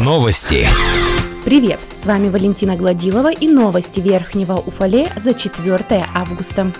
Новости. Привет! С вами Валентина Гладилова и новости Верхнего Уфале за 4 августа.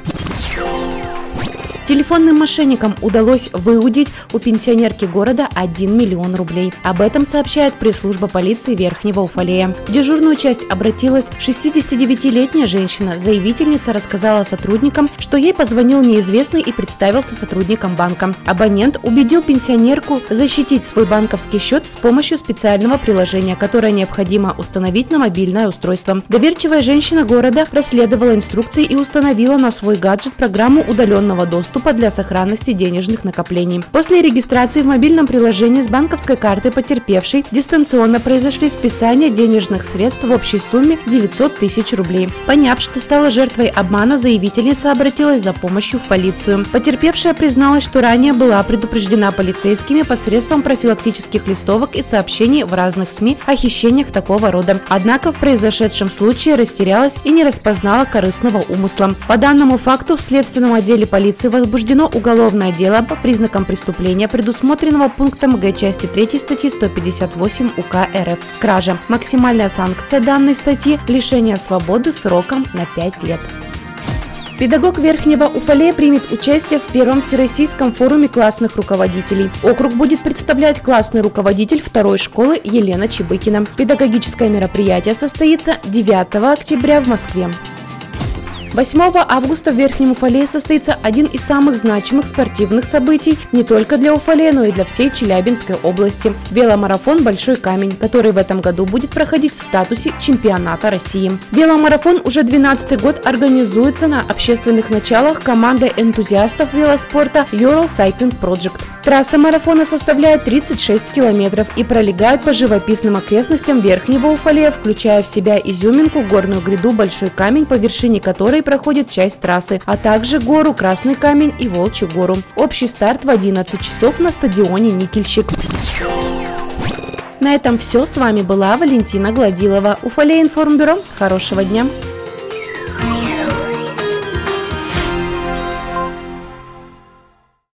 Телефонным мошенникам удалось выудить у пенсионерки города 1 миллион рублей. Об этом сообщает пресс-служба полиции Верхнего Уфалея. В дежурную часть обратилась 69-летняя женщина. Заявительница рассказала сотрудникам, что ей позвонил неизвестный и представился сотрудником банка. Абонент убедил пенсионерку защитить свой банковский счет с помощью специального приложения, которое необходимо установить на мобильное устройство. Доверчивая женщина города расследовала инструкции и установила на свой гаджет программу удаленного доступа доступа для сохранности денежных накоплений. После регистрации в мобильном приложении с банковской картой потерпевшей дистанционно произошли списания денежных средств в общей сумме 900 тысяч рублей. Поняв, что стала жертвой обмана, заявительница обратилась за помощью в полицию. Потерпевшая призналась, что ранее была предупреждена полицейскими посредством профилактических листовок и сообщений в разных СМИ о хищениях такого рода. Однако в произошедшем случае растерялась и не распознала корыстного умысла. По данному факту в следственном отделе полиции возбуждено возбуждено уголовное дело по признакам преступления, предусмотренного пунктом Г части 3 статьи 158 УК РФ. Кража. Максимальная санкция данной статьи – лишение свободы сроком на 5 лет. Педагог Верхнего Уфалея примет участие в первом всероссийском форуме классных руководителей. Округ будет представлять классный руководитель второй школы Елена Чебыкина. Педагогическое мероприятие состоится 9 октября в Москве. 8 августа в Верхнем Уфалее состоится один из самых значимых спортивных событий не только для Уфалея, но и для всей Челябинской области. Веломарафон «Большой камень», который в этом году будет проходить в статусе чемпионата России. Веломарафон уже 12 год организуется на общественных началах командой энтузиастов велоспорта Ural Cycling Project. Трасса марафона составляет 36 километров и пролегает по живописным окрестностям Верхнего Уфалея, включая в себя изюминку, горную гряду Большой камень, по вершине которой проходит часть трассы, а также гору Красный камень и Волчью гору. Общий старт в 11 часов на стадионе Никельщик. На этом все. С вами была Валентина Гладилова. Уфалей информбюро. Хорошего дня.